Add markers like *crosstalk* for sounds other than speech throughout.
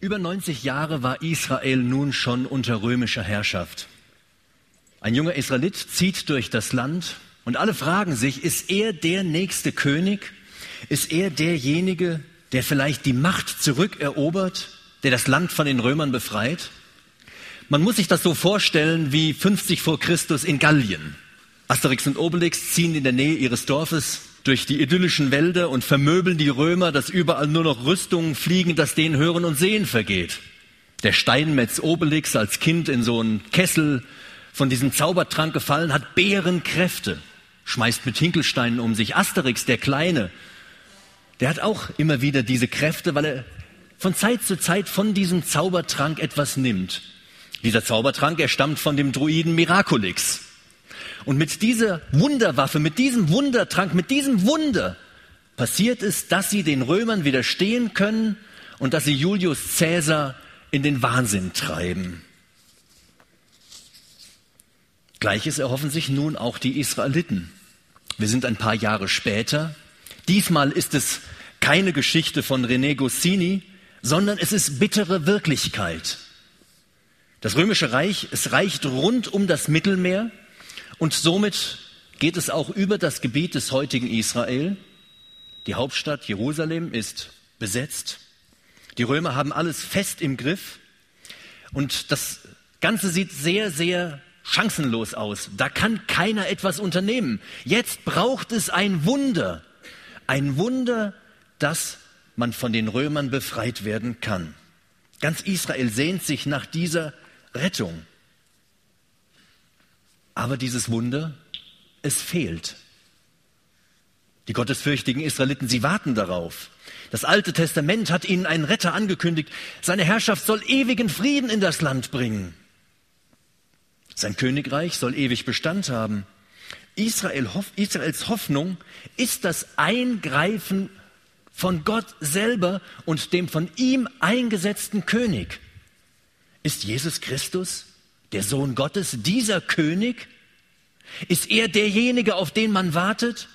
Über 90 Jahre war Israel nun schon unter römischer Herrschaft. Ein junger Israelit zieht durch das Land und alle fragen sich, ist er der nächste König? Ist er derjenige, der vielleicht die Macht zurückerobert, der das Land von den Römern befreit? Man muss sich das so vorstellen wie 50 vor Christus in Gallien. Asterix und Obelix ziehen in der Nähe ihres Dorfes durch die idyllischen Wälder und vermöbeln die Römer, dass überall nur noch Rüstungen fliegen, dass denen Hören und Sehen vergeht. Der Steinmetz Obelix als Kind in so einen Kessel von diesem Zaubertrank gefallen, hat Bärenkräfte, schmeißt mit Hinkelsteinen um sich. Asterix, der Kleine, der hat auch immer wieder diese Kräfte, weil er von Zeit zu Zeit von diesem Zaubertrank etwas nimmt. Dieser Zaubertrank, er stammt von dem Druiden Miraculix. Und mit dieser Wunderwaffe, mit diesem Wundertrank, mit diesem Wunder passiert es, dass sie den Römern widerstehen können und dass sie Julius Caesar in den Wahnsinn treiben. Gleiches erhoffen sich nun auch die Israeliten. Wir sind ein paar Jahre später. Diesmal ist es keine Geschichte von René Goscinny, sondern es ist bittere Wirklichkeit. Das römische Reich, es reicht rund um das Mittelmeer und somit geht es auch über das Gebiet des heutigen Israel. Die Hauptstadt Jerusalem ist besetzt. Die Römer haben alles fest im Griff. Und das Ganze sieht sehr, sehr chancenlos aus. Da kann keiner etwas unternehmen. Jetzt braucht es ein Wunder. Ein Wunder, dass man von den Römern befreit werden kann. Ganz Israel sehnt sich nach dieser Rettung. Aber dieses Wunder, es fehlt. Die gottesfürchtigen Israeliten, sie warten darauf. Das Alte Testament hat ihnen einen Retter angekündigt. Seine Herrschaft soll ewigen Frieden in das Land bringen. Sein Königreich soll ewig Bestand haben. Israel, Israels Hoffnung ist das Eingreifen von Gott selber und dem von ihm eingesetzten König. Ist Jesus Christus der Sohn Gottes, dieser König? Ist er derjenige, auf den man wartet?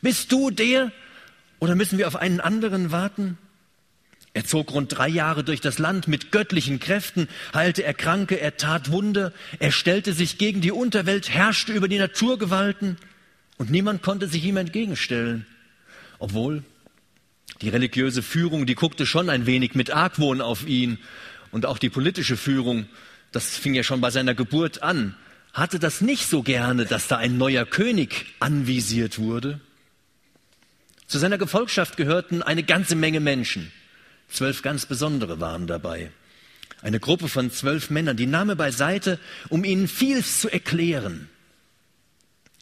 Bist du der oder müssen wir auf einen anderen warten? Er zog rund drei Jahre durch das Land mit göttlichen Kräften, heilte er Kranke, er tat Wunder, er stellte sich gegen die Unterwelt, herrschte über die Naturgewalten und niemand konnte sich ihm entgegenstellen. Obwohl die religiöse Führung, die guckte schon ein wenig mit Argwohn auf ihn und auch die politische Führung das fing ja schon bei seiner Geburt an, hatte das nicht so gerne, dass da ein neuer König anvisiert wurde. Zu seiner Gefolgschaft gehörten eine ganze Menge Menschen. Zwölf ganz besondere waren dabei. Eine Gruppe von zwölf Männern, die nahm er beiseite, um ihnen vieles zu erklären.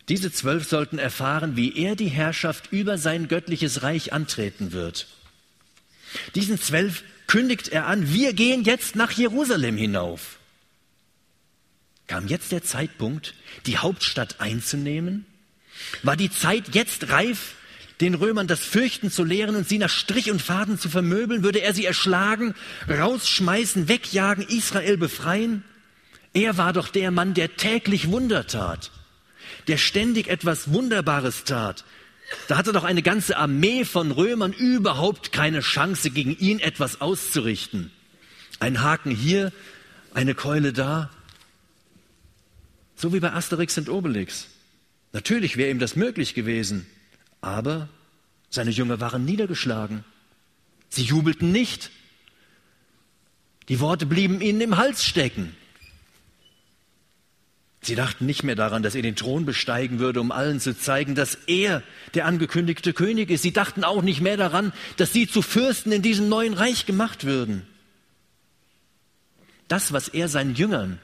Diese zwölf sollten erfahren, wie er die Herrschaft über sein göttliches Reich antreten wird. Diesen zwölf kündigt er an, wir gehen jetzt nach Jerusalem hinauf kam jetzt der Zeitpunkt, die Hauptstadt einzunehmen? War die Zeit jetzt reif, den Römern das Fürchten zu lehren und sie nach Strich und Faden zu vermöbeln? Würde er sie erschlagen, rausschmeißen, wegjagen, Israel befreien? Er war doch der Mann, der täglich Wunder tat, der ständig etwas Wunderbares tat. Da hatte doch eine ganze Armee von Römern überhaupt keine Chance, gegen ihn etwas auszurichten. Ein Haken hier, eine Keule da. So wie bei Asterix und Obelix. Natürlich wäre ihm das möglich gewesen, aber seine Jünger waren niedergeschlagen. Sie jubelten nicht. Die Worte blieben ihnen im Hals stecken. Sie dachten nicht mehr daran, dass er den Thron besteigen würde, um allen zu zeigen, dass er der angekündigte König ist. Sie dachten auch nicht mehr daran, dass sie zu Fürsten in diesem neuen Reich gemacht würden. Das, was er seinen Jüngern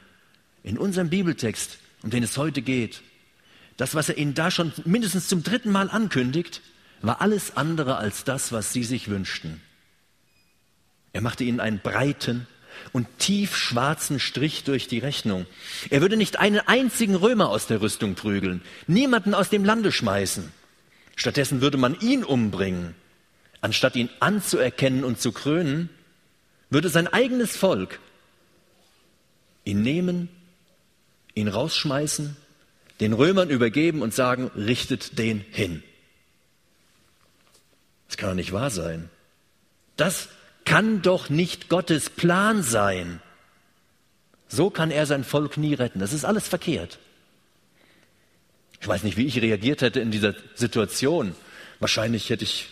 in unserem Bibeltext um den es heute geht, das, was er ihnen da schon mindestens zum dritten Mal ankündigt, war alles andere als das, was sie sich wünschten. Er machte ihnen einen breiten und tief schwarzen Strich durch die Rechnung. Er würde nicht einen einzigen Römer aus der Rüstung prügeln, niemanden aus dem Lande schmeißen. Stattdessen würde man ihn umbringen. Anstatt ihn anzuerkennen und zu krönen, würde sein eigenes Volk ihn nehmen ihn rausschmeißen, den Römern übergeben und sagen, richtet den hin. Das kann doch nicht wahr sein. Das kann doch nicht Gottes Plan sein. So kann er sein Volk nie retten. Das ist alles verkehrt. Ich weiß nicht, wie ich reagiert hätte in dieser Situation. Wahrscheinlich hätte ich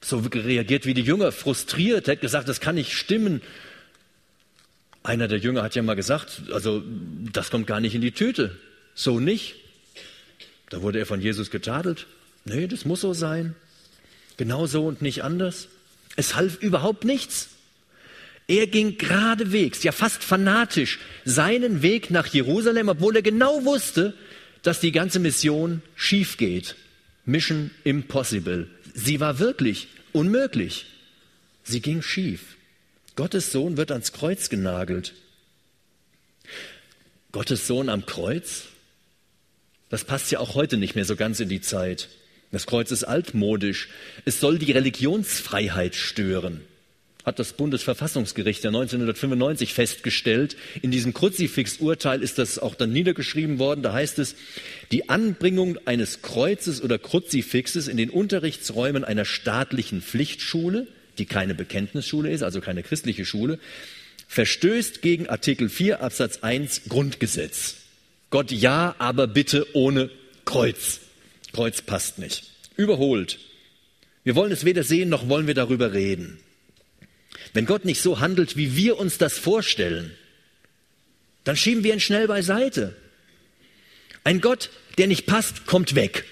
so reagiert wie die Jünger, frustriert, hätte gesagt, das kann nicht stimmen. Einer der Jünger hat ja mal gesagt, also das kommt gar nicht in die Tüte. So nicht. Da wurde er von Jesus getadelt. Nee, das muss so sein. Genau so und nicht anders. Es half überhaupt nichts. Er ging geradewegs, ja fast fanatisch, seinen Weg nach Jerusalem, obwohl er genau wusste, dass die ganze Mission schief geht. Mission impossible. Sie war wirklich unmöglich. Sie ging schief. Gottes Sohn wird ans Kreuz genagelt. Gottes Sohn am Kreuz? Das passt ja auch heute nicht mehr so ganz in die Zeit. Das Kreuz ist altmodisch. Es soll die Religionsfreiheit stören, hat das Bundesverfassungsgericht ja 1995 festgestellt. In diesem Kruzifix-Urteil ist das auch dann niedergeschrieben worden. Da heißt es, die Anbringung eines Kreuzes oder Kruzifixes in den Unterrichtsräumen einer staatlichen Pflichtschule, die keine Bekenntnisschule ist, also keine christliche Schule, verstößt gegen Artikel 4 Absatz 1 Grundgesetz. Gott ja, aber bitte ohne Kreuz. Kreuz passt nicht. Überholt. Wir wollen es weder sehen, noch wollen wir darüber reden. Wenn Gott nicht so handelt, wie wir uns das vorstellen, dann schieben wir ihn schnell beiseite. Ein Gott, der nicht passt, kommt weg.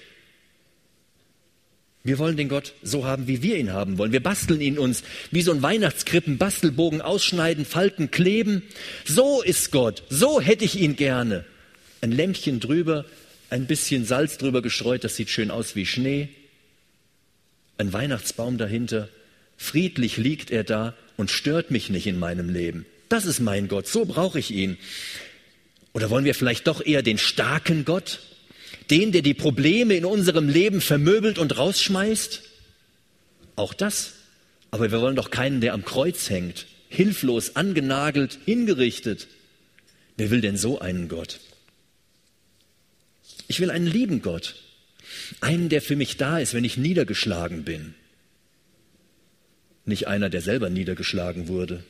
Wir wollen den Gott so haben, wie wir ihn haben wollen. Wir basteln ihn uns wie so ein Weihnachtskrippen, Bastelbogen ausschneiden, Falten kleben. So ist Gott. So hätte ich ihn gerne. Ein Lämpchen drüber, ein bisschen Salz drüber gestreut, das sieht schön aus wie Schnee. Ein Weihnachtsbaum dahinter. Friedlich liegt er da und stört mich nicht in meinem Leben. Das ist mein Gott, so brauche ich ihn. Oder wollen wir vielleicht doch eher den starken Gott, den, der die Probleme in unserem Leben vermöbelt und rausschmeißt? Auch das. Aber wir wollen doch keinen, der am Kreuz hängt, hilflos, angenagelt, hingerichtet. Wer will denn so einen Gott? Ich will einen lieben Gott, einen, der für mich da ist, wenn ich niedergeschlagen bin. Nicht einer, der selber niedergeschlagen wurde.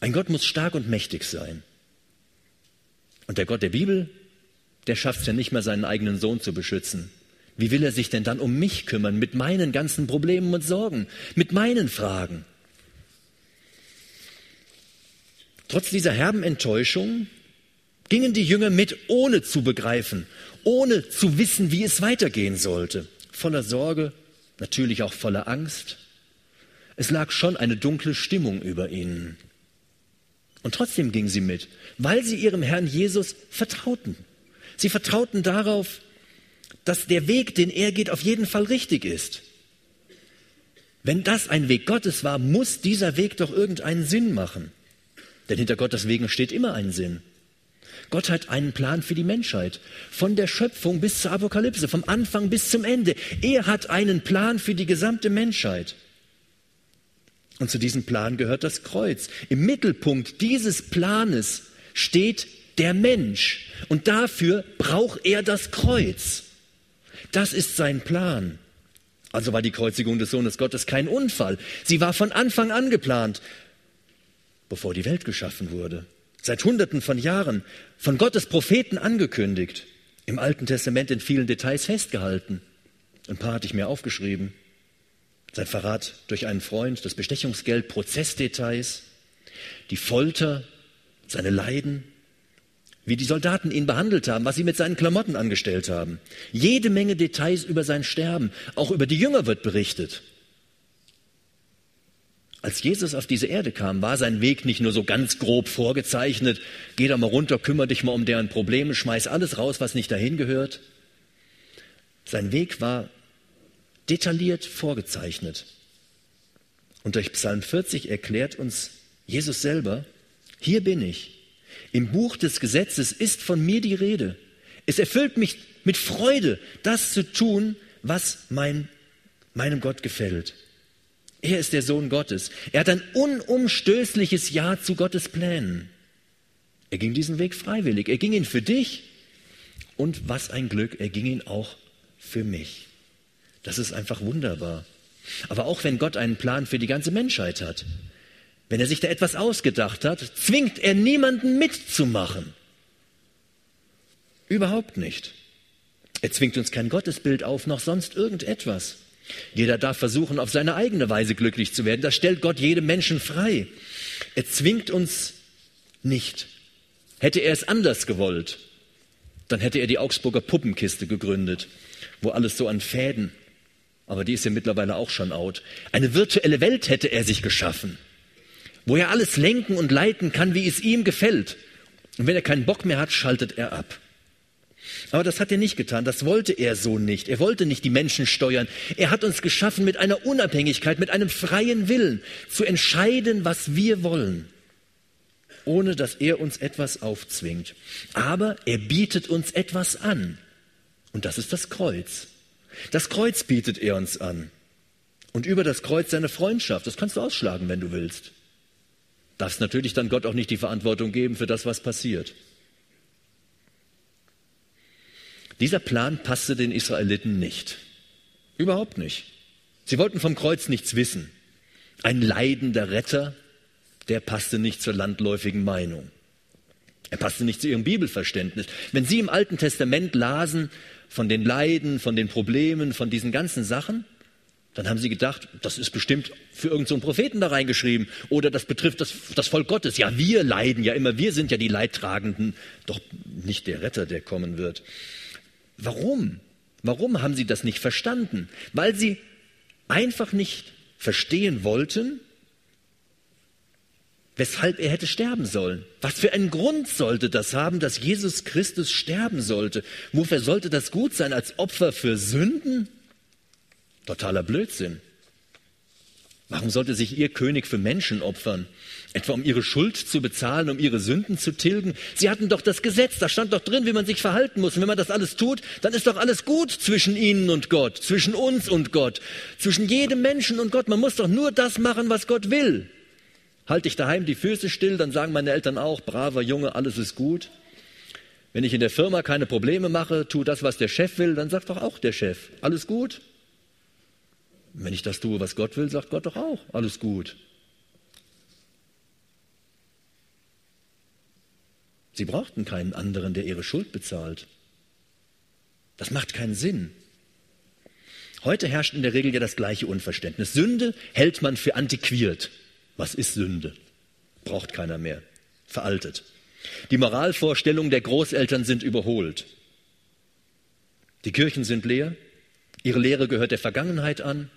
Ein Gott muss stark und mächtig sein. Und der Gott der Bibel, der schafft es ja nicht mehr, seinen eigenen Sohn zu beschützen. Wie will er sich denn dann um mich kümmern, mit meinen ganzen Problemen und Sorgen, mit meinen Fragen? Trotz dieser herben Enttäuschung gingen die Jünger mit, ohne zu begreifen, ohne zu wissen, wie es weitergehen sollte. Voller Sorge, natürlich auch voller Angst. Es lag schon eine dunkle Stimmung über ihnen. Und trotzdem gingen sie mit, weil sie ihrem Herrn Jesus vertrauten. Sie vertrauten darauf, dass der Weg, den er geht, auf jeden Fall richtig ist. Wenn das ein Weg Gottes war, muss dieser Weg doch irgendeinen Sinn machen. Denn hinter Gottes Wegen steht immer ein Sinn. Gott hat einen Plan für die Menschheit. Von der Schöpfung bis zur Apokalypse, vom Anfang bis zum Ende. Er hat einen Plan für die gesamte Menschheit. Und zu diesem Plan gehört das Kreuz. Im Mittelpunkt dieses Planes steht der Mensch. Und dafür braucht er das Kreuz. Das ist sein Plan. Also war die Kreuzigung des Sohnes Gottes kein Unfall. Sie war von Anfang an geplant, bevor die Welt geschaffen wurde seit Hunderten von Jahren von Gottes Propheten angekündigt, im Alten Testament in vielen Details festgehalten. Ein paar hatte ich mir aufgeschrieben. Sein Verrat durch einen Freund, das Bestechungsgeld, Prozessdetails, die Folter, seine Leiden, wie die Soldaten ihn behandelt haben, was sie mit seinen Klamotten angestellt haben. Jede Menge Details über sein Sterben, auch über die Jünger wird berichtet. Als Jesus auf diese Erde kam, war sein Weg nicht nur so ganz grob vorgezeichnet, geh da mal runter, kümmere dich mal um deren Probleme, schmeiß alles raus, was nicht dahin gehört. Sein Weg war detailliert vorgezeichnet. Und durch Psalm 40 erklärt uns Jesus selber, hier bin ich. Im Buch des Gesetzes ist von mir die Rede. Es erfüllt mich mit Freude, das zu tun, was mein, meinem Gott gefällt. Er ist der Sohn Gottes. Er hat ein unumstößliches Ja zu Gottes Plänen. Er ging diesen Weg freiwillig. Er ging ihn für dich und was ein Glück, er ging ihn auch für mich. Das ist einfach wunderbar. Aber auch wenn Gott einen Plan für die ganze Menschheit hat, wenn er sich da etwas ausgedacht hat, zwingt er niemanden mitzumachen. Überhaupt nicht. Er zwingt uns kein Gottesbild auf, noch sonst irgendetwas. Jeder darf versuchen, auf seine eigene Weise glücklich zu werden. Das stellt Gott jedem Menschen frei. Er zwingt uns nicht. Hätte er es anders gewollt, dann hätte er die Augsburger Puppenkiste gegründet, wo alles so an Fäden, aber die ist ja mittlerweile auch schon out. Eine virtuelle Welt hätte er sich geschaffen, wo er alles lenken und leiten kann, wie es ihm gefällt. Und wenn er keinen Bock mehr hat, schaltet er ab. Aber das hat er nicht getan, das wollte er so nicht. Er wollte nicht die Menschen steuern. Er hat uns geschaffen mit einer Unabhängigkeit, mit einem freien Willen, zu entscheiden, was wir wollen, ohne dass er uns etwas aufzwingt. Aber er bietet uns etwas an. Und das ist das Kreuz. Das Kreuz bietet er uns an. Und über das Kreuz seine Freundschaft. Das kannst du ausschlagen, wenn du willst. Darfst natürlich dann Gott auch nicht die Verantwortung geben für das, was passiert. Dieser Plan passte den Israeliten nicht. Überhaupt nicht. Sie wollten vom Kreuz nichts wissen. Ein leidender Retter, der passte nicht zur landläufigen Meinung. Er passte nicht zu ihrem Bibelverständnis. Wenn sie im Alten Testament lasen von den Leiden, von den Problemen, von diesen ganzen Sachen, dann haben sie gedacht, das ist bestimmt für irgendeinen so Propheten da reingeschrieben oder das betrifft das, das Volk Gottes. Ja, wir leiden ja immer, wir sind ja die Leidtragenden, doch nicht der Retter, der kommen wird. Warum? Warum haben sie das nicht verstanden? Weil sie einfach nicht verstehen wollten, weshalb er hätte sterben sollen. Was für einen Grund sollte das haben, dass Jesus Christus sterben sollte? Wofür sollte das gut sein? Als Opfer für Sünden? Totaler Blödsinn. Warum sollte sich ihr König für Menschen opfern? Etwa um ihre Schuld zu bezahlen, um ihre Sünden zu tilgen? Sie hatten doch das Gesetz, da stand doch drin, wie man sich verhalten muss. Und wenn man das alles tut, dann ist doch alles gut zwischen ihnen und Gott, zwischen uns und Gott, zwischen jedem Menschen und Gott. Man muss doch nur das machen, was Gott will. Halte ich daheim die Füße still, dann sagen meine Eltern auch, braver Junge, alles ist gut. Wenn ich in der Firma keine Probleme mache, tu das, was der Chef will, dann sagt doch auch der Chef, alles gut. Wenn ich das tue, was Gott will, sagt Gott doch auch, alles gut. Sie brauchten keinen anderen, der ihre Schuld bezahlt. Das macht keinen Sinn. Heute herrscht in der Regel ja das gleiche Unverständnis. Sünde hält man für antiquiert. Was ist Sünde? Braucht keiner mehr. Veraltet. Die Moralvorstellungen der Großeltern sind überholt. Die Kirchen sind leer. Ihre Lehre gehört der Vergangenheit an.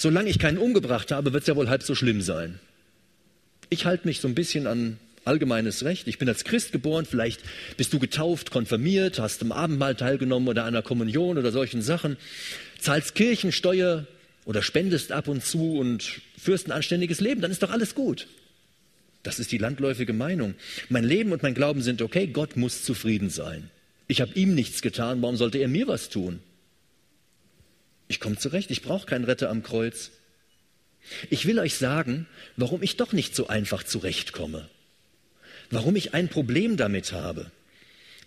Solange ich keinen umgebracht habe, wird es ja wohl halb so schlimm sein. Ich halte mich so ein bisschen an allgemeines Recht. Ich bin als Christ geboren, vielleicht bist du getauft, konfirmiert, hast im Abendmahl teilgenommen oder einer Kommunion oder solchen Sachen, zahlst Kirchensteuer oder spendest ab und zu und führst ein anständiges Leben, dann ist doch alles gut. Das ist die landläufige Meinung. Mein Leben und mein Glauben sind okay, Gott muss zufrieden sein. Ich habe ihm nichts getan, warum sollte er mir was tun? Ich komme zurecht, ich brauche keinen Retter am Kreuz. Ich will euch sagen, warum ich doch nicht so einfach zurechtkomme warum ich ein Problem damit habe.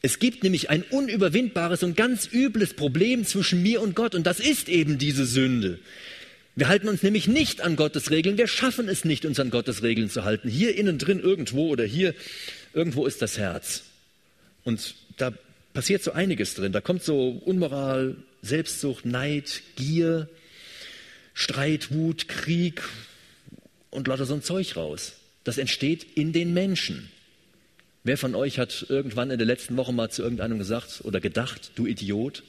Es gibt nämlich ein unüberwindbares und ganz übles Problem zwischen mir und Gott und das ist eben diese Sünde. Wir halten uns nämlich nicht an Gottes Regeln, wir schaffen es nicht, uns an Gottes Regeln zu halten. Hier innen drin irgendwo oder hier irgendwo ist das Herz. Und da passiert so einiges drin. Da kommt so Unmoral, Selbstsucht, Neid, Gier, Streit, Wut, Krieg und lauter so ein Zeug raus. Das entsteht in den Menschen. Wer von euch hat irgendwann in der letzten Woche mal zu irgendeinem gesagt oder gedacht, du Idiot?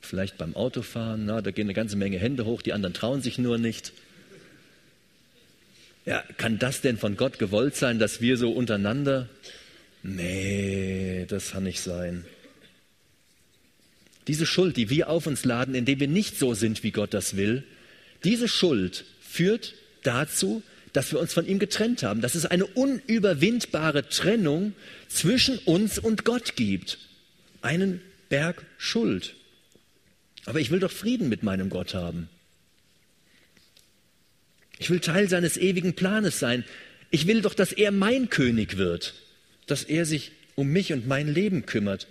Vielleicht beim Autofahren, na, da gehen eine ganze Menge Hände hoch, die anderen trauen sich nur nicht. Ja, kann das denn von Gott gewollt sein, dass wir so untereinander? Nee, das kann nicht sein. Diese Schuld, die wir auf uns laden, indem wir nicht so sind, wie Gott das will, diese Schuld führt dazu, dass wir uns von ihm getrennt haben, dass es eine unüberwindbare Trennung zwischen uns und Gott gibt. Einen Berg Schuld. Aber ich will doch Frieden mit meinem Gott haben. Ich will Teil seines ewigen Planes sein. Ich will doch, dass er mein König wird, dass er sich um mich und mein Leben kümmert.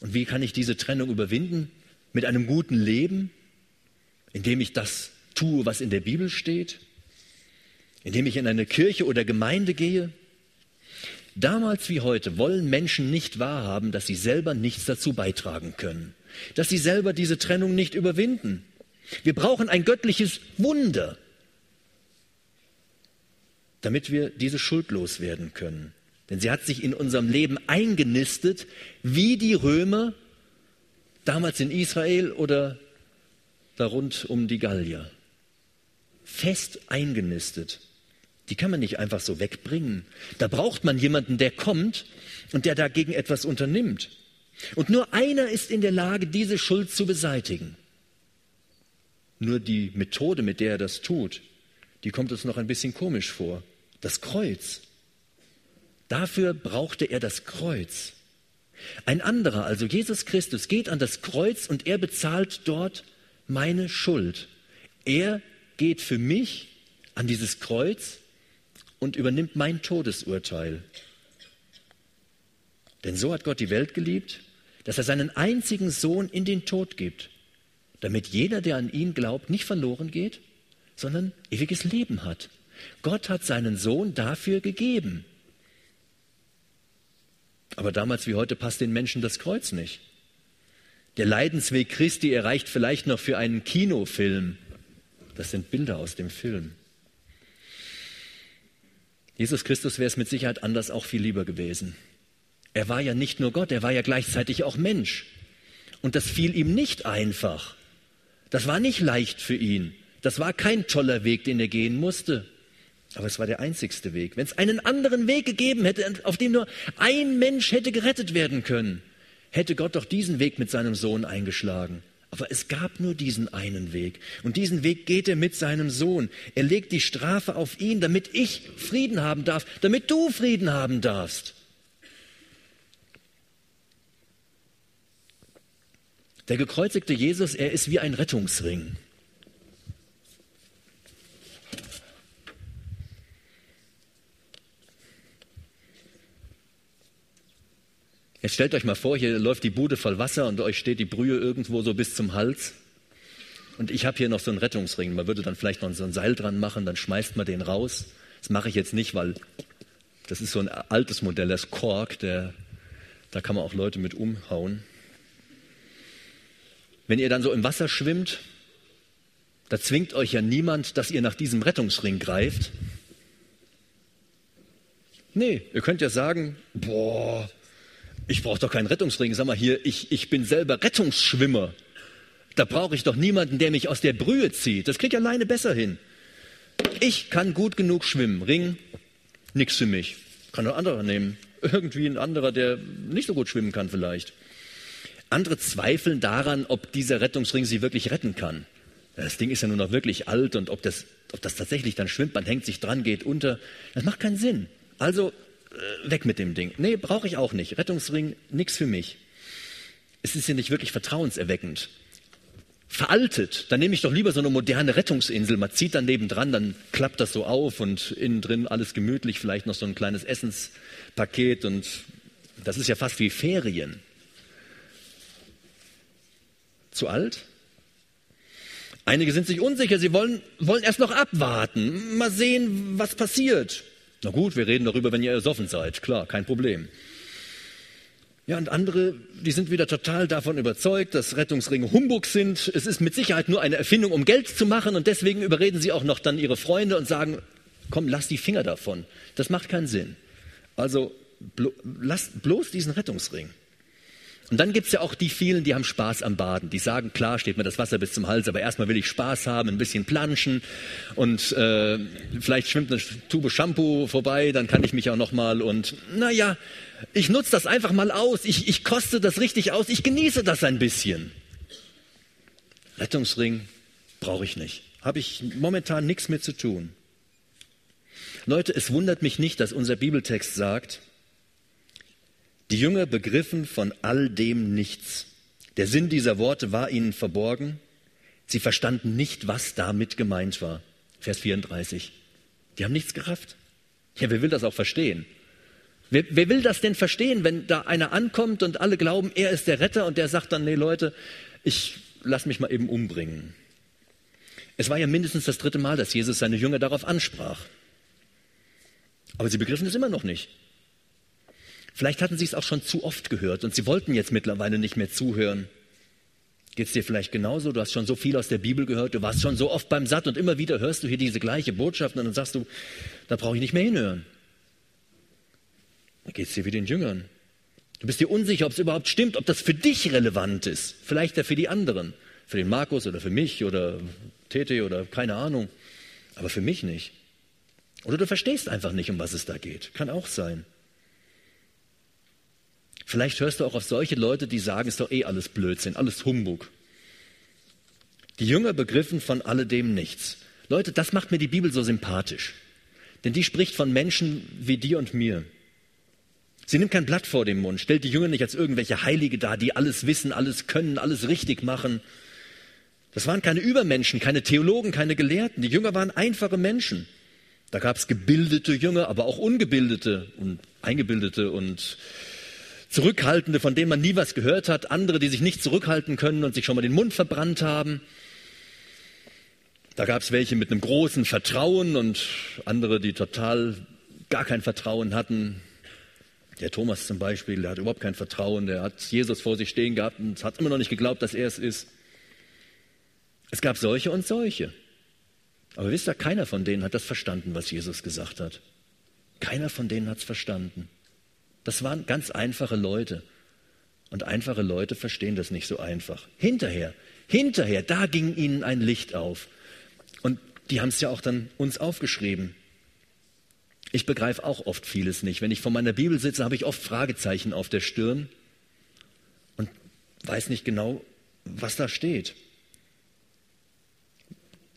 Und wie kann ich diese Trennung überwinden? Mit einem guten Leben, indem ich das tue, was in der Bibel steht? Indem ich in eine Kirche oder Gemeinde gehe? Damals wie heute wollen Menschen nicht wahrhaben, dass sie selber nichts dazu beitragen können, dass sie selber diese Trennung nicht überwinden. Wir brauchen ein göttliches Wunder, damit wir diese schuldlos werden können. Denn sie hat sich in unserem Leben eingenistet, wie die Römer damals in Israel oder da rund um die Gallier. Fest eingenistet. Die kann man nicht einfach so wegbringen. Da braucht man jemanden, der kommt und der dagegen etwas unternimmt. Und nur einer ist in der Lage, diese Schuld zu beseitigen. Nur die Methode, mit der er das tut, die kommt uns noch ein bisschen komisch vor. Das Kreuz. Dafür brauchte er das Kreuz. Ein anderer, also Jesus Christus, geht an das Kreuz und er bezahlt dort meine Schuld. Er geht für mich an dieses Kreuz und übernimmt mein Todesurteil. Denn so hat Gott die Welt geliebt, dass er seinen einzigen Sohn in den Tod gibt, damit jeder, der an ihn glaubt, nicht verloren geht, sondern ewiges Leben hat. Gott hat seinen Sohn dafür gegeben. Aber damals wie heute passt den Menschen das Kreuz nicht. Der Leidensweg Christi erreicht vielleicht noch für einen Kinofilm. Das sind Bilder aus dem Film. Jesus Christus wäre es mit Sicherheit anders auch viel lieber gewesen. Er war ja nicht nur Gott, er war ja gleichzeitig auch Mensch. Und das fiel ihm nicht einfach. Das war nicht leicht für ihn. Das war kein toller Weg, den er gehen musste. Aber es war der einzigste Weg. Wenn es einen anderen Weg gegeben hätte, auf dem nur ein Mensch hätte gerettet werden können, hätte Gott doch diesen Weg mit seinem Sohn eingeschlagen. Aber es gab nur diesen einen Weg. Und diesen Weg geht er mit seinem Sohn. Er legt die Strafe auf ihn, damit ich Frieden haben darf, damit du Frieden haben darfst. Der gekreuzigte Jesus, er ist wie ein Rettungsring. Jetzt stellt euch mal vor, hier läuft die Bude voll Wasser und euch steht die Brühe irgendwo so bis zum Hals. Und ich habe hier noch so einen Rettungsring. Man würde dann vielleicht noch so ein Seil dran machen, dann schmeißt man den raus. Das mache ich jetzt nicht, weil das ist so ein altes Modell, das Kork, der, da kann man auch Leute mit umhauen. Wenn ihr dann so im Wasser schwimmt, da zwingt euch ja niemand, dass ihr nach diesem Rettungsring greift. Nee, ihr könnt ja sagen, boah, ich brauche doch keinen Rettungsring. Sag mal hier, ich, ich bin selber Rettungsschwimmer. Da brauche ich doch niemanden, der mich aus der Brühe zieht. Das kriege ich alleine besser hin. Ich kann gut genug schwimmen. Ring, nix für mich. Kann ein anderer nehmen. Irgendwie ein anderer, der nicht so gut schwimmen kann vielleicht. Andere zweifeln daran, ob dieser Rettungsring sie wirklich retten kann. Das Ding ist ja nun noch wirklich alt und ob das, ob das tatsächlich dann schwimmt, man hängt sich dran, geht unter. Das macht keinen Sinn. Also äh, weg mit dem Ding. Nee, brauche ich auch nicht. Rettungsring, nix für mich. Es ist ja nicht wirklich vertrauenserweckend. Veraltet, dann nehme ich doch lieber so eine moderne Rettungsinsel. Man zieht dann nebendran, dann klappt das so auf und innen drin alles gemütlich, vielleicht noch so ein kleines Essenspaket und das ist ja fast wie Ferien. Zu alt? Einige sind sich unsicher, sie wollen, wollen erst noch abwarten, mal sehen, was passiert. Na gut, wir reden darüber, wenn ihr ersoffen seid. Klar, kein Problem. Ja, und andere, die sind wieder total davon überzeugt, dass Rettungsringe Humbug sind. Es ist mit Sicherheit nur eine Erfindung, um Geld zu machen. Und deswegen überreden sie auch noch dann ihre Freunde und sagen, komm, lass die Finger davon. Das macht keinen Sinn. Also, lass bloß diesen Rettungsring. Und dann gibt es ja auch die vielen, die haben Spaß am Baden. Die sagen, klar, steht mir das Wasser bis zum Hals, aber erstmal will ich Spaß haben, ein bisschen planschen und äh, vielleicht schwimmt eine Tube Shampoo vorbei, dann kann ich mich auch nochmal und naja, ich nutze das einfach mal aus, ich, ich koste das richtig aus, ich genieße das ein bisschen. Rettungsring brauche ich nicht. Habe ich momentan nichts mit zu tun. Leute, es wundert mich nicht, dass unser Bibeltext sagt, die Jünger begriffen von all dem nichts. Der Sinn dieser Worte war ihnen verborgen. Sie verstanden nicht, was damit gemeint war. Vers 34. Die haben nichts gerafft. Ja, wer will das auch verstehen? Wer, wer, will das denn verstehen, wenn da einer ankommt und alle glauben, er ist der Retter und der sagt dann, nee Leute, ich lass mich mal eben umbringen. Es war ja mindestens das dritte Mal, dass Jesus seine Jünger darauf ansprach. Aber sie begriffen es immer noch nicht. Vielleicht hatten sie es auch schon zu oft gehört und sie wollten jetzt mittlerweile nicht mehr zuhören. Geht es dir vielleicht genauso? Du hast schon so viel aus der Bibel gehört, du warst schon so oft beim Satt und immer wieder hörst du hier diese gleiche Botschaft und dann sagst du, da brauche ich nicht mehr hinhören. Dann geht es dir wie den Jüngern. Du bist dir unsicher, ob es überhaupt stimmt, ob das für dich relevant ist. Vielleicht ja für die anderen. Für den Markus oder für mich oder Tete oder keine Ahnung. Aber für mich nicht. Oder du verstehst einfach nicht, um was es da geht. Kann auch sein. Vielleicht hörst du auch auf solche Leute, die sagen, es ist doch eh alles Blödsinn, alles Humbug. Die Jünger begriffen von alledem nichts. Leute, das macht mir die Bibel so sympathisch. Denn die spricht von Menschen wie dir und mir. Sie nimmt kein Blatt vor den Mund, stellt die Jünger nicht als irgendwelche Heilige dar, die alles wissen, alles können, alles richtig machen. Das waren keine Übermenschen, keine Theologen, keine Gelehrten. Die Jünger waren einfache Menschen. Da gab es gebildete Jünger, aber auch ungebildete und eingebildete und Zurückhaltende, von denen man nie was gehört hat, andere, die sich nicht zurückhalten können und sich schon mal den Mund verbrannt haben. Da gab es welche mit einem großen Vertrauen und andere, die total gar kein Vertrauen hatten. Der Thomas zum Beispiel, der hat überhaupt kein Vertrauen, der hat Jesus vor sich stehen gehabt und hat immer noch nicht geglaubt, dass er es ist. Es gab solche und solche. Aber wisst ihr, keiner von denen hat das verstanden, was Jesus gesagt hat. Keiner von denen hat es verstanden. Das waren ganz einfache Leute. Und einfache Leute verstehen das nicht so einfach. Hinterher, hinterher, da ging ihnen ein Licht auf. Und die haben es ja auch dann uns aufgeschrieben. Ich begreife auch oft vieles nicht. Wenn ich vor meiner Bibel sitze, habe ich oft Fragezeichen auf der Stirn und weiß nicht genau, was da steht.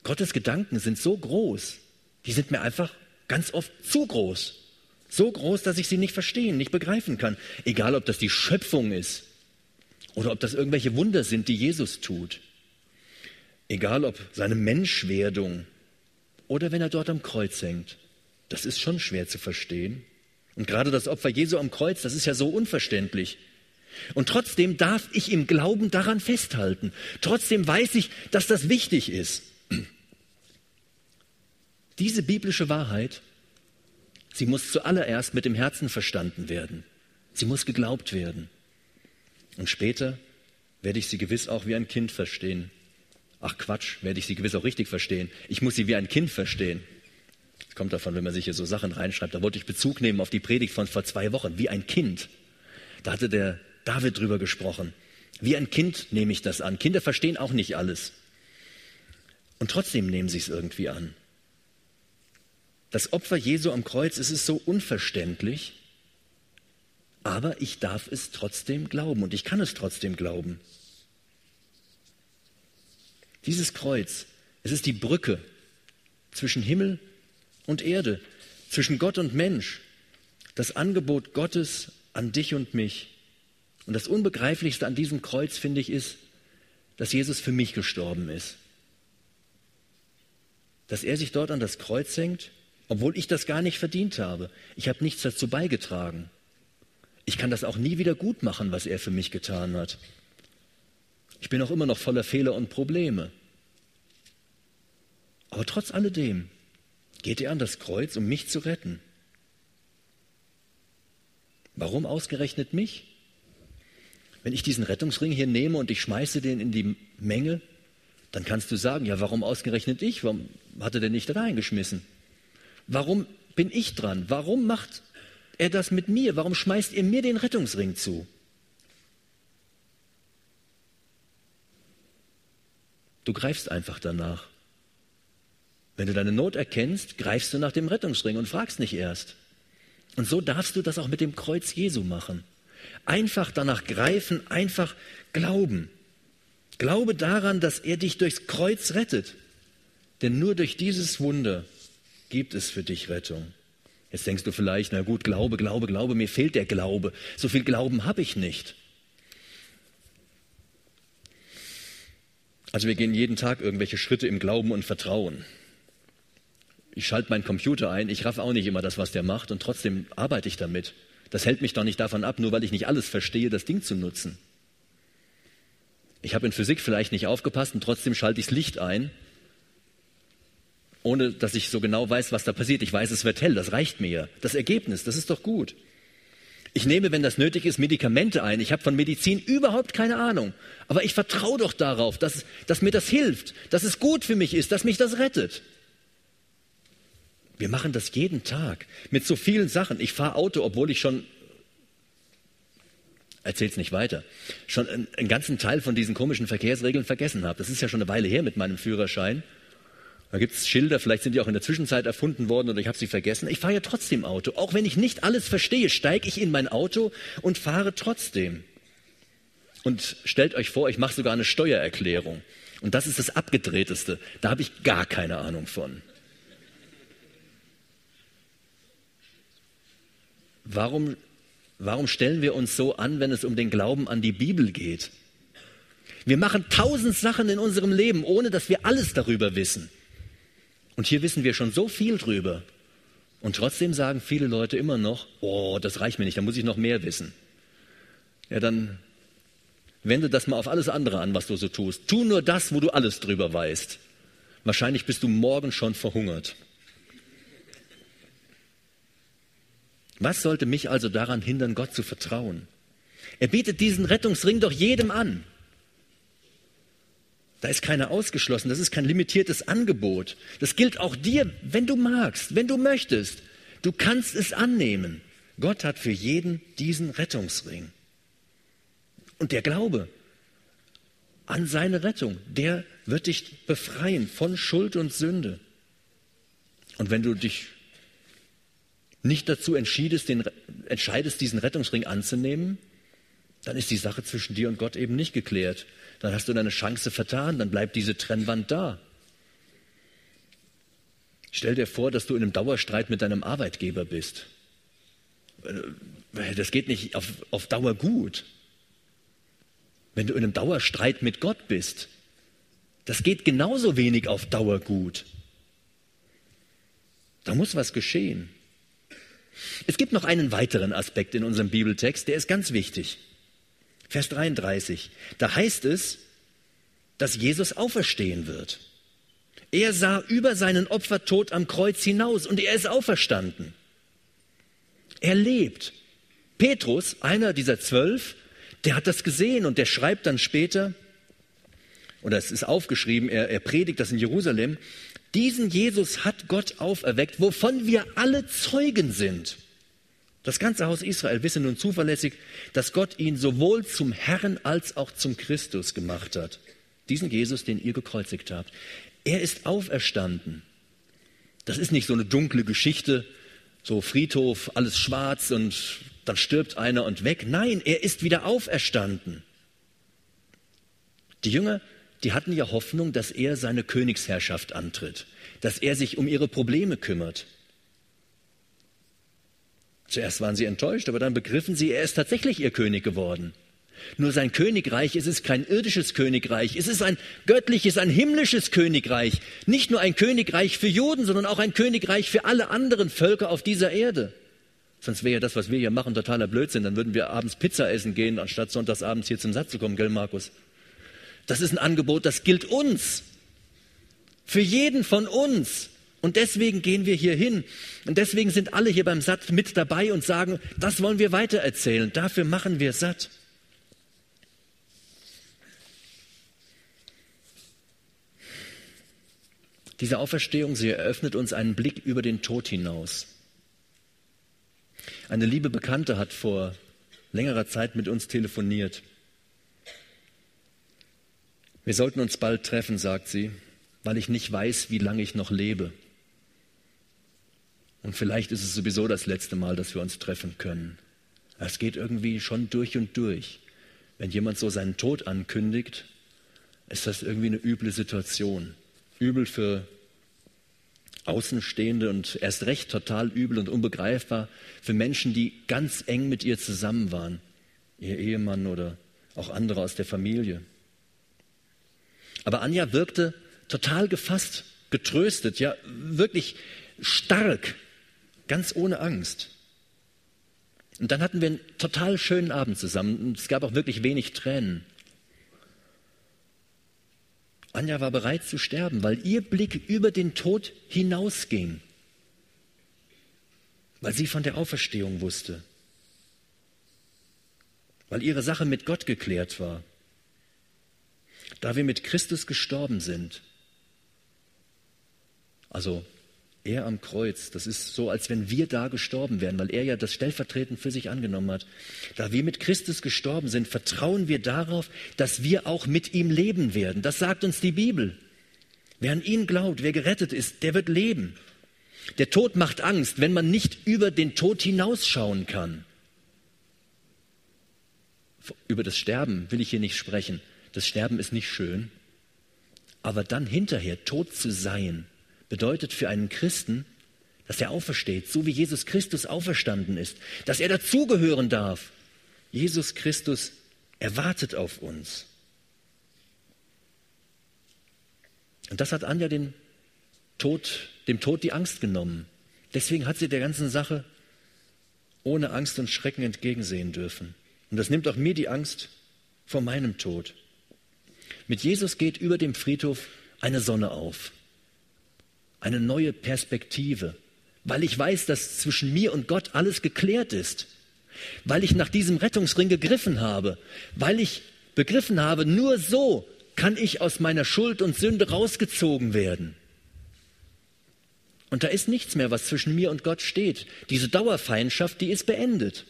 Gottes Gedanken sind so groß, die sind mir einfach ganz oft zu groß. So groß, dass ich sie nicht verstehen, nicht begreifen kann. Egal, ob das die Schöpfung ist oder ob das irgendwelche Wunder sind, die Jesus tut. Egal, ob seine Menschwerdung oder wenn er dort am Kreuz hängt. Das ist schon schwer zu verstehen. Und gerade das Opfer Jesu am Kreuz, das ist ja so unverständlich. Und trotzdem darf ich im Glauben daran festhalten. Trotzdem weiß ich, dass das wichtig ist. *clears throat* Diese biblische Wahrheit Sie muss zuallererst mit dem Herzen verstanden werden. Sie muss geglaubt werden. Und später werde ich sie gewiss auch wie ein Kind verstehen. Ach Quatsch, werde ich sie gewiss auch richtig verstehen. Ich muss sie wie ein Kind verstehen. Das kommt davon, wenn man sich hier so Sachen reinschreibt. Da wollte ich Bezug nehmen auf die Predigt von vor zwei Wochen, wie ein Kind. Da hatte der David drüber gesprochen. Wie ein Kind nehme ich das an. Kinder verstehen auch nicht alles. Und trotzdem nehmen sie es irgendwie an. Das Opfer Jesu am Kreuz, es ist so unverständlich, aber ich darf es trotzdem glauben und ich kann es trotzdem glauben. Dieses Kreuz, es ist die Brücke zwischen Himmel und Erde, zwischen Gott und Mensch, das Angebot Gottes an dich und mich. Und das Unbegreiflichste an diesem Kreuz, finde ich, ist, dass Jesus für mich gestorben ist. Dass er sich dort an das Kreuz hängt obwohl ich das gar nicht verdient habe. Ich habe nichts dazu beigetragen. Ich kann das auch nie wieder gut machen, was er für mich getan hat. Ich bin auch immer noch voller Fehler und Probleme. Aber trotz alledem geht er an das Kreuz, um mich zu retten. Warum ausgerechnet mich? Wenn ich diesen Rettungsring hier nehme und ich schmeiße den in die Menge, dann kannst du sagen, ja, warum ausgerechnet ich? Warum hat er denn nicht reingeschmissen? Warum bin ich dran? Warum macht er das mit mir? Warum schmeißt ihr mir den Rettungsring zu? Du greifst einfach danach. Wenn du deine Not erkennst, greifst du nach dem Rettungsring und fragst nicht erst. Und so darfst du das auch mit dem Kreuz Jesu machen. Einfach danach greifen, einfach glauben. Glaube daran, dass er dich durchs Kreuz rettet. Denn nur durch dieses Wunder gibt es für dich Rettung. Jetzt denkst du vielleicht, na gut, Glaube, Glaube, Glaube, mir fehlt der Glaube. So viel Glauben habe ich nicht. Also wir gehen jeden Tag irgendwelche Schritte im Glauben und Vertrauen. Ich schalte meinen Computer ein, ich raff auch nicht immer das, was der macht und trotzdem arbeite ich damit. Das hält mich doch nicht davon ab, nur weil ich nicht alles verstehe, das Ding zu nutzen. Ich habe in Physik vielleicht nicht aufgepasst und trotzdem schalte ich das Licht ein ohne dass ich so genau weiß, was da passiert. Ich weiß, es wird hell, das reicht mir. Das Ergebnis, das ist doch gut. Ich nehme, wenn das nötig ist, Medikamente ein. Ich habe von Medizin überhaupt keine Ahnung. Aber ich vertraue doch darauf, dass, dass mir das hilft, dass es gut für mich ist, dass mich das rettet. Wir machen das jeden Tag mit so vielen Sachen. Ich fahre Auto, obwohl ich schon, erzähl's nicht weiter, schon einen, einen ganzen Teil von diesen komischen Verkehrsregeln vergessen habe. Das ist ja schon eine Weile her mit meinem Führerschein. Da gibt es Schilder, vielleicht sind die auch in der Zwischenzeit erfunden worden oder ich habe sie vergessen. Ich fahre ja trotzdem Auto. Auch wenn ich nicht alles verstehe, steige ich in mein Auto und fahre trotzdem. Und stellt euch vor, ich mache sogar eine Steuererklärung. Und das ist das Abgedrehteste. Da habe ich gar keine Ahnung von. Warum, warum stellen wir uns so an, wenn es um den Glauben an die Bibel geht? Wir machen tausend Sachen in unserem Leben, ohne dass wir alles darüber wissen. Und hier wissen wir schon so viel drüber. Und trotzdem sagen viele Leute immer noch, oh, das reicht mir nicht, da muss ich noch mehr wissen. Ja, dann wende das mal auf alles andere an, was du so tust. Tu nur das, wo du alles drüber weißt. Wahrscheinlich bist du morgen schon verhungert. Was sollte mich also daran hindern, Gott zu vertrauen? Er bietet diesen Rettungsring doch jedem an. Da ist keiner ausgeschlossen. Das ist kein limitiertes Angebot. Das gilt auch dir, wenn du magst, wenn du möchtest. Du kannst es annehmen. Gott hat für jeden diesen Rettungsring. Und der Glaube an seine Rettung, der wird dich befreien von Schuld und Sünde. Und wenn du dich nicht dazu entscheidest, diesen Rettungsring anzunehmen, dann ist die Sache zwischen dir und Gott eben nicht geklärt dann hast du deine Chance vertan, dann bleibt diese Trennwand da. Stell dir vor, dass du in einem Dauerstreit mit deinem Arbeitgeber bist. Äh, das geht nicht auf, auf Dauer gut. Wenn du in einem Dauerstreit mit Gott bist, das geht genauso wenig auf Dauer gut. Da muss was geschehen. Es gibt noch einen weiteren Aspekt in unserem Bibeltext, der ist ganz wichtig. Vers 33. Da heißt es, dass Jesus auferstehen wird. Er sah über seinen Opfertod am Kreuz hinaus und er ist auferstanden. Er lebt. Petrus, einer dieser zwölf, der hat das gesehen und der schreibt dann später, oder es ist aufgeschrieben, er, er predigt das in Jerusalem, diesen Jesus hat Gott auferweckt, wovon wir alle Zeugen sind. Das ganze Haus Israel wisse nun zuverlässig, dass Gott ihn sowohl zum Herrn als auch zum Christus gemacht hat. Diesen Jesus, den ihr gekreuzigt habt. Er ist auferstanden. Das ist nicht so eine dunkle Geschichte, so Friedhof, alles schwarz und dann stirbt einer und weg. Nein, er ist wieder auferstanden. Die Jünger, die hatten ja Hoffnung, dass er seine Königsherrschaft antritt, dass er sich um ihre Probleme kümmert. Zuerst waren sie enttäuscht, aber dann begriffen sie, er ist tatsächlich ihr König geworden. Nur sein Königreich es ist kein irdisches Königreich, es ist ein göttliches, ein himmlisches Königreich. Nicht nur ein Königreich für Juden, sondern auch ein Königreich für alle anderen Völker auf dieser Erde. Sonst wäre ja das, was wir hier machen, totaler Blödsinn. Dann würden wir abends Pizza essen gehen, anstatt sonntagsabends hier zum Satz zu kommen, gell, Markus? Das ist ein Angebot, das gilt uns. Für jeden von uns. Und deswegen gehen wir hier hin. Und deswegen sind alle hier beim Satt mit dabei und sagen, das wollen wir weitererzählen. Dafür machen wir satt. Diese Auferstehung, sie eröffnet uns einen Blick über den Tod hinaus. Eine liebe Bekannte hat vor längerer Zeit mit uns telefoniert. Wir sollten uns bald treffen, sagt sie, weil ich nicht weiß, wie lange ich noch lebe. Und vielleicht ist es sowieso das letzte Mal, dass wir uns treffen können. Es geht irgendwie schon durch und durch. Wenn jemand so seinen Tod ankündigt, ist das irgendwie eine üble Situation. Übel für Außenstehende und erst recht total übel und unbegreifbar für Menschen, die ganz eng mit ihr zusammen waren. Ihr Ehemann oder auch andere aus der Familie. Aber Anja wirkte total gefasst, getröstet, ja wirklich stark ganz ohne Angst. Und dann hatten wir einen total schönen Abend zusammen und es gab auch wirklich wenig Tränen. Anja war bereit zu sterben, weil ihr Blick über den Tod hinausging, weil sie von der Auferstehung wusste, weil ihre Sache mit Gott geklärt war. Da wir mit Christus gestorben sind, also er am Kreuz, das ist so, als wenn wir da gestorben wären, weil er ja das stellvertretend für sich angenommen hat. Da wir mit Christus gestorben sind, vertrauen wir darauf, dass wir auch mit ihm leben werden. Das sagt uns die Bibel. Wer an ihn glaubt, wer gerettet ist, der wird leben. Der Tod macht Angst, wenn man nicht über den Tod hinausschauen kann. Über das Sterben will ich hier nicht sprechen. Das Sterben ist nicht schön. Aber dann hinterher tot zu sein, bedeutet für einen Christen, dass er aufersteht, so wie Jesus Christus auferstanden ist, dass er dazugehören darf. Jesus Christus erwartet auf uns. Und das hat Anja den Tod, dem Tod die Angst genommen. Deswegen hat sie der ganzen Sache ohne Angst und Schrecken entgegensehen dürfen. Und das nimmt auch mir die Angst vor meinem Tod. Mit Jesus geht über dem Friedhof eine Sonne auf eine neue Perspektive, weil ich weiß, dass zwischen mir und Gott alles geklärt ist, weil ich nach diesem Rettungsring gegriffen habe, weil ich begriffen habe, nur so kann ich aus meiner Schuld und Sünde rausgezogen werden. Und da ist nichts mehr, was zwischen mir und Gott steht. Diese Dauerfeindschaft, die ist beendet.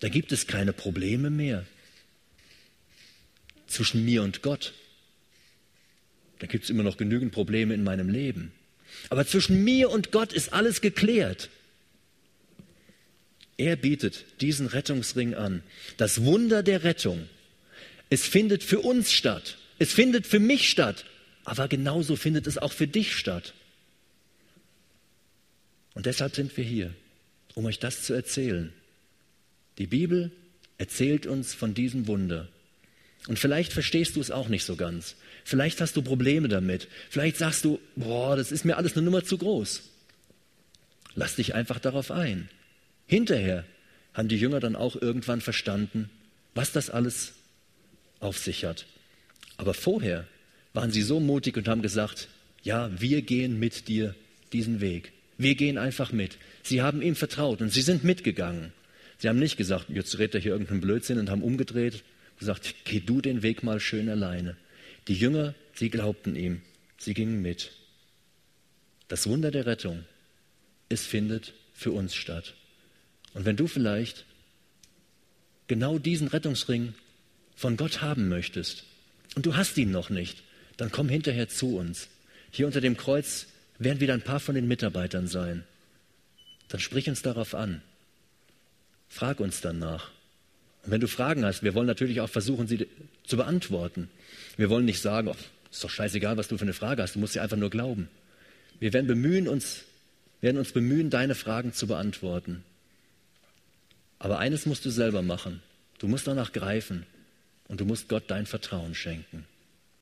Da gibt es keine Probleme mehr zwischen mir und Gott. Da gibt es immer noch genügend Probleme in meinem Leben. Aber zwischen mir und Gott ist alles geklärt. Er bietet diesen Rettungsring an. Das Wunder der Rettung. Es findet für uns statt. Es findet für mich statt. Aber genauso findet es auch für dich statt. Und deshalb sind wir hier, um euch das zu erzählen. Die Bibel erzählt uns von diesem Wunder. Und vielleicht verstehst du es auch nicht so ganz. Vielleicht hast du Probleme damit. Vielleicht sagst du, boah, das ist mir alles eine Nummer zu groß. Lass dich einfach darauf ein. Hinterher haben die Jünger dann auch irgendwann verstanden, was das alles auf sich hat. Aber vorher waren sie so mutig und haben gesagt, ja, wir gehen mit dir diesen Weg. Wir gehen einfach mit. Sie haben ihm vertraut und sie sind mitgegangen. Sie haben nicht gesagt, jetzt redet er hier irgendeinen Blödsinn und haben umgedreht gesagt, geh du den Weg mal schön alleine. Die Jünger, sie glaubten ihm, sie gingen mit. Das Wunder der Rettung, es findet für uns statt. Und wenn du vielleicht genau diesen Rettungsring von Gott haben möchtest und du hast ihn noch nicht, dann komm hinterher zu uns. Hier unter dem Kreuz werden wieder ein paar von den Mitarbeitern sein. Dann sprich uns darauf an. Frag uns danach. Und wenn du Fragen hast, wir wollen natürlich auch versuchen, sie zu beantworten. Wir wollen nicht sagen, oh, ist doch scheißegal, was du für eine Frage hast, du musst sie einfach nur glauben. Wir werden bemühen uns, werden uns bemühen, deine Fragen zu beantworten. Aber eines musst du selber machen. Du musst danach greifen und du musst Gott dein Vertrauen schenken.